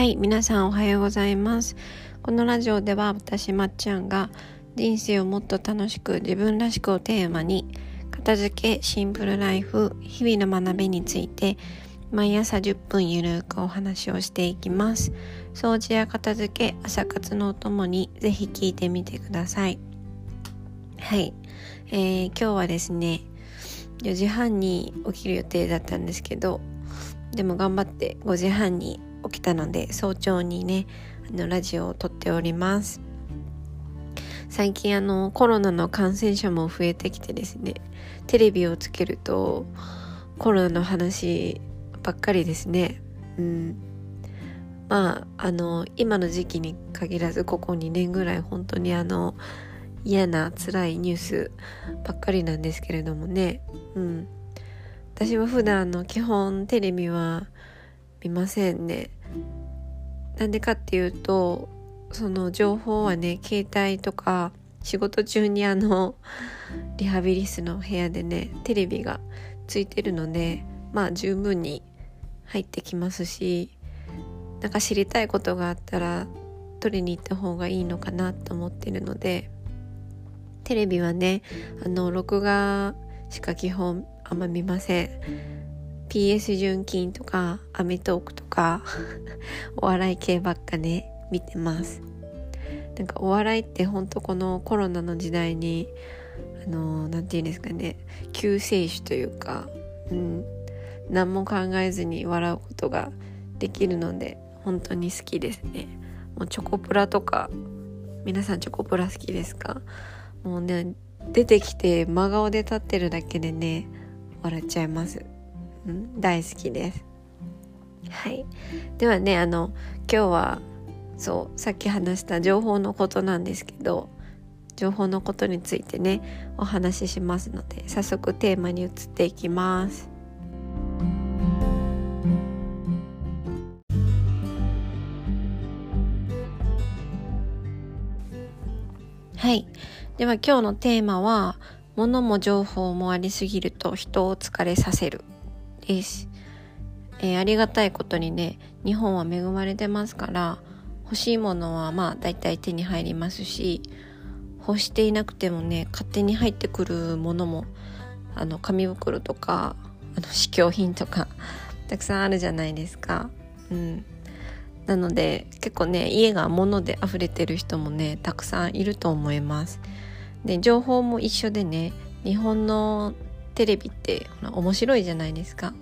はい皆さんおはようございます。このラジオでは私まっちゃんが人生をもっと楽しく自分らしくをテーマに片付けシンプルライフ日々の学びについて毎朝10分ゆるくお話をしていきます。掃除や片付け朝活のお供にぜひ聞いてみてください。はい、えー、今日はですね4時半に起きる予定だったんですけどでも頑張って5時半に起きたので早朝にねあのラジオを撮っております。最近あのコロナの感染者も増えてきてですねテレビをつけるとコロナの話ばっかりですね。うん。まああの今の時期に限らずここ2年ぐらい本当にあの嫌な辛いニュースばっかりなんですけれどもね。うん。私は普段の基本テレビは見ませんね。なんでかっていうとその情報はね携帯とか仕事中にあのリハビリ室の部屋でねテレビがついてるのでまあ十分に入ってきますしなんか知りたいことがあったら取りに行った方がいいのかなと思ってるのでテレビはねあの録画しか基本あんま見ません PS 純金とかアメトークとか お笑い系ばっかね見てます。なんかお笑いってほんとこのコロナの時代にあの何て言うんですかね救世主というか、うん、何も考えずに笑うことができるので本当に好きですね。もうチョコプラとか皆さんチョコプラ好きですか？もうね出てきて真顔で立ってるだけでね笑っちゃいます。うん、大好きです。はい、ではねあの今日はそうさっき話した情報のことなんですけど情報のことについてねお話ししますので早速テーマに移っていきます。はい。では今日のテーマは、物も情報もありすぎると人を疲れさせるです。えー、ありがたいことにね、日本は恵まれてますから、欲しいものはまあ大体手に入りますし、欲していなくてもね、勝手に入ってくるものも、あの、紙袋とか、あの、試供品とか、たくさんあるじゃないですか。うん。なので、結構ね、家が物で溢れてる人もね、たくさんいると思います。で、情報も一緒でね、日本のテレビって面白いじゃないですか。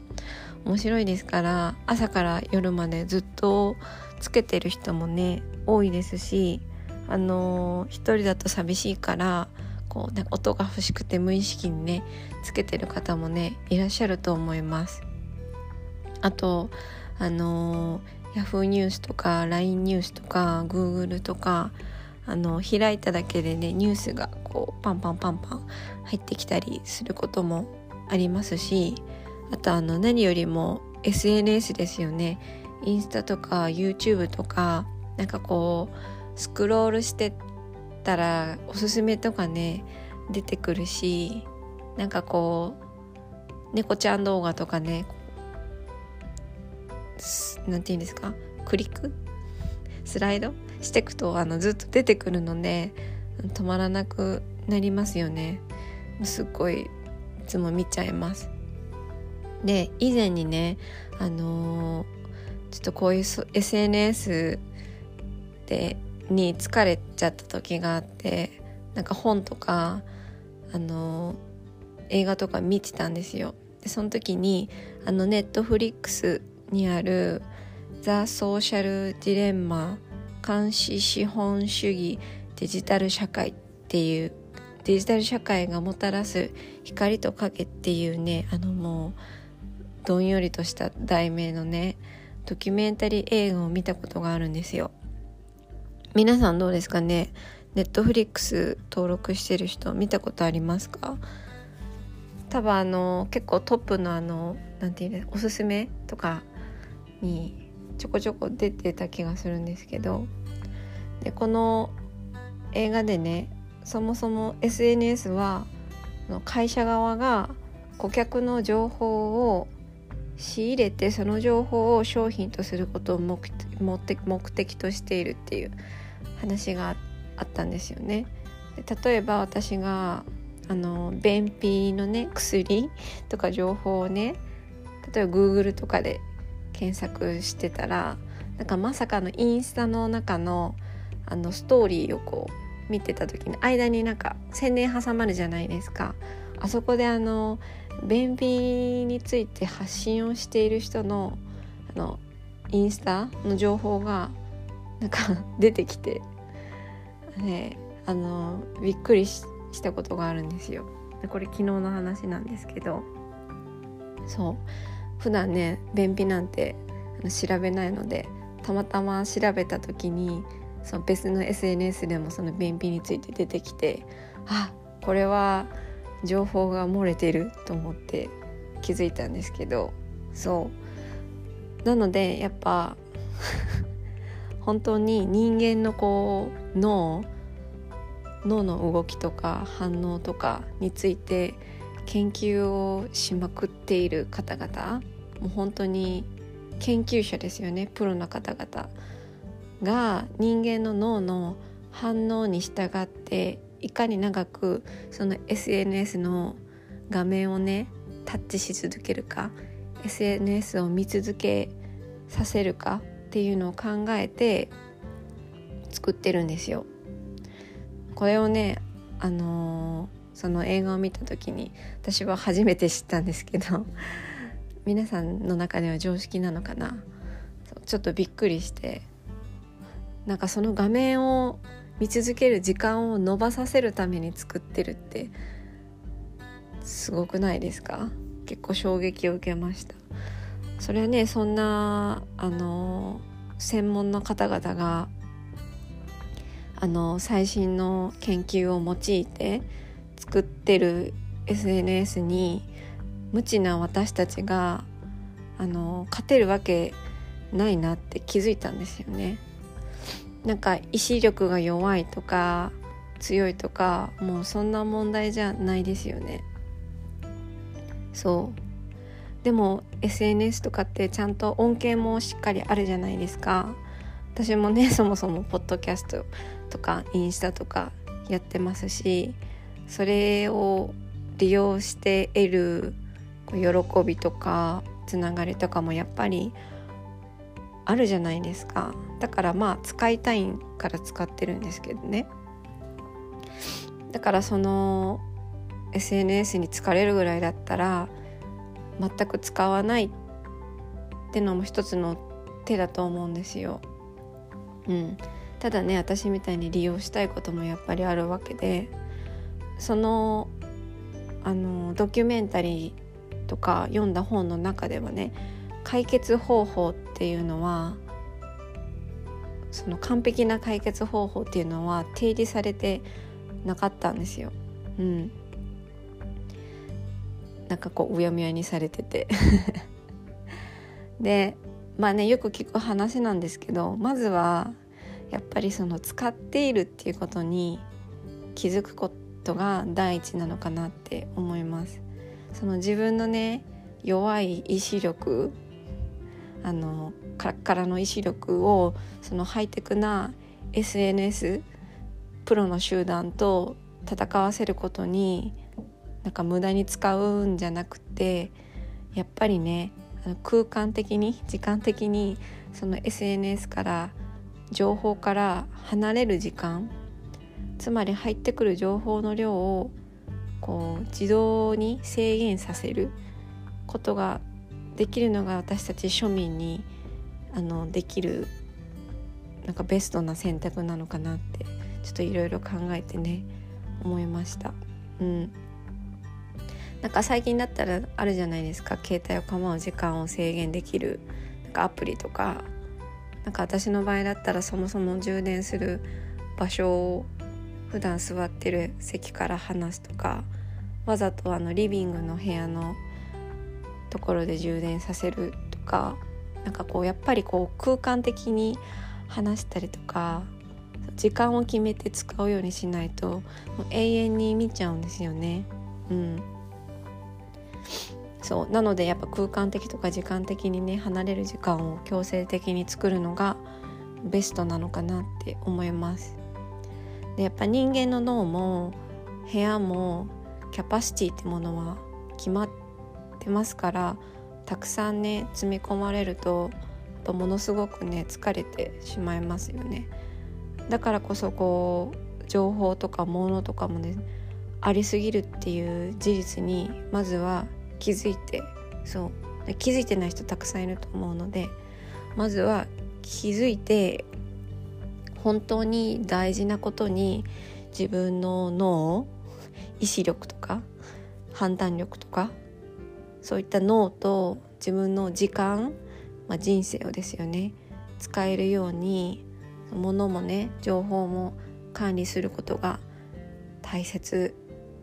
面白いですから朝から夜までずっとつけてる人もね多いですしあの一人だと寂しいからこうなんか音が欲しくて無意識にねつけてる方もねいらっしゃると思います。あとあの Yahoo ニュースとか LINE ニュースとか Google とかあの開いただけでねニュースがこうパンパンパンパン入ってきたりすることもありますしあとあの何よりも SNS ですよね。インスタとか YouTube とかなんかこうスクロールしてたらおすすめとかね出てくるしなんかこう猫ちゃん動画とかね何て言うんですか？クリック？スライド？してくとあのずっと出てくるので止まらなくなりますよね。すっごいいつも見ちゃいます。で以前にねあのー、ちょっとこういう SNS でに疲れちゃった時があってなんか本とかあのー、映画とか見てたんですよ。でその時にあのネットフリックスにある「ザ・ソーシャル・ディレンマ監視資本主義デジタル社会っていうデジタル社会がもたらす光と影っていうねあのもうどんよりとした題名のねドキュメンタリー映画を見たことがあるんですよ。皆さんどうですかね？ネットフリックス登録してる人見たことありますか？多分あの結構トップのあの何て言うんですおすすめとかにちょこちょこ出てた気がするんですけど。でこの映画でねそもそも SNS は会社側が顧客の情報を仕入れてその情報を商品とすることを目的としているっていう話があったんですよね。例えば私があの便秘のね薬とか情報をね例えば Google とかで検索してたらなんかまさかのインスタの中のあのストーリーをこう見てた時に間になんか宣伝挟まるじゃないですか。あそこであの便秘について発信をしている人のあのインスタの情報がなんか 出てきて、ね、あのびっくりしたことがあるんですよ。これ昨日の話なんですけど。そう。普段ね便秘なんて調べないのでたまたま調べた時にその別の SNS でもその便秘について出てきてあこれは情報が漏れてると思って気づいたんですけどそう。なのでやっぱ 本当に人間のこう脳脳の動きとか反応とかについて研究をしまくっている方々もう本当に研究者ですよね。プロの方々。が人間の脳の反応に従っていかに長くその SNS の画面をねタッチし続けるか SNS を見続けさせるかっていうのを考えて作ってるんですよ。これをねあのー、その映画を見た時に私は初めて知ったんですけど皆さんの中では常識なのかな？ちょっとびっくりしてなんかその画面を見続ける時間を延ばさせるために作ってるってすごくないですか？結構衝撃を受けましたそれはねそんなあの専門の方々があの最新の研究を用いて作ってる SNS に無知な私たちがあの勝てるわけないなって気づいたんですよね。なんか意志力が弱いとか強いとかもうそんな問題じゃないですよね。そうでも SNS とかってちゃんと恩恵もしっかりあるじゃないですか。私もね そもそもポッドキャストとかインスタとかやってますしそれを利用して得る喜びとかつながりとかもやっぱりあるじゃないですか。だからまあ使いたいから使ってるんですけどね。だからその SNS に疲れるぐらいだったら全く使わないってのも一つの手だと思うんですよ。うん、ただね私みたいに利用したいこともやっぱりあるわけでそのあのドキュメンタリーとか読んだ本の中ではね解決方法っていうのはその完璧な解決方法っていうのは提示されてなかったんですよ。うん、なんかこううやむやにされてて。でまあねよく聞く話なんですけどまずはやっぱりその使っているっていうことに気づくことが第一なのかなって思います。その自分のね弱い意志力あのカラッカラの意志力をそのハイテクな SNS プロの集団と戦わせることになんか無駄に使うんじゃなくてやっぱりね空間的に時間的にその SNS から情報から離れる時間つまり入ってくる情報の量をこう自動に制限させることができるのが私たち庶民にあのできるなんかベストな選択なのかなってちょっといろいろ考えてね思いました。うん。なんか最近だったらあるじゃないですか。携帯を構う時間を制限できるなんかアプリとか。なんか私の場合だったらそもそも充電する場所を普段座ってる席から離すとかわざとあのリビングの部屋のところで充電させるとかなんかこうやっぱりこう空間的に話したりとか時間を決めて使うようにしないともう永遠に見ちゃうんですよね。うん。そう。なのでやっぱ空間的とか時間的にね離れる時間を強制的に作るのがベストなのかなって思います。でやっぱ人間の脳も部屋もキャパシティってものは決まってますからたくさんね積み込まれるとやっぱものすごくね疲れてしまいますよね。だからこそこう情報とか物とかもねありすぎるっていう事実にまずは気づいてそう気づいてない人たくさんいると思うのでまずは気づいて本当に大事なことに自分の脳意志力とか判断力とかそういった脳と自分の時間、まあ、人生をですよね使えるように物もね情報も管理することが大切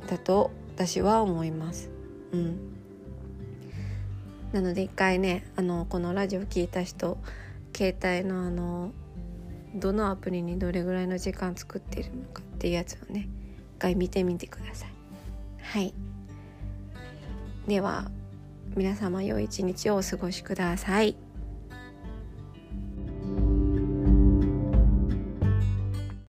だと私は思います。うん、なので一回ねあのこのラジオ聞いた人携帯のあのどのアプリにどれぐらいの時間作っているのかっていうやつをね一回見てみてください。はいでは皆様良い一日をお過ごしください。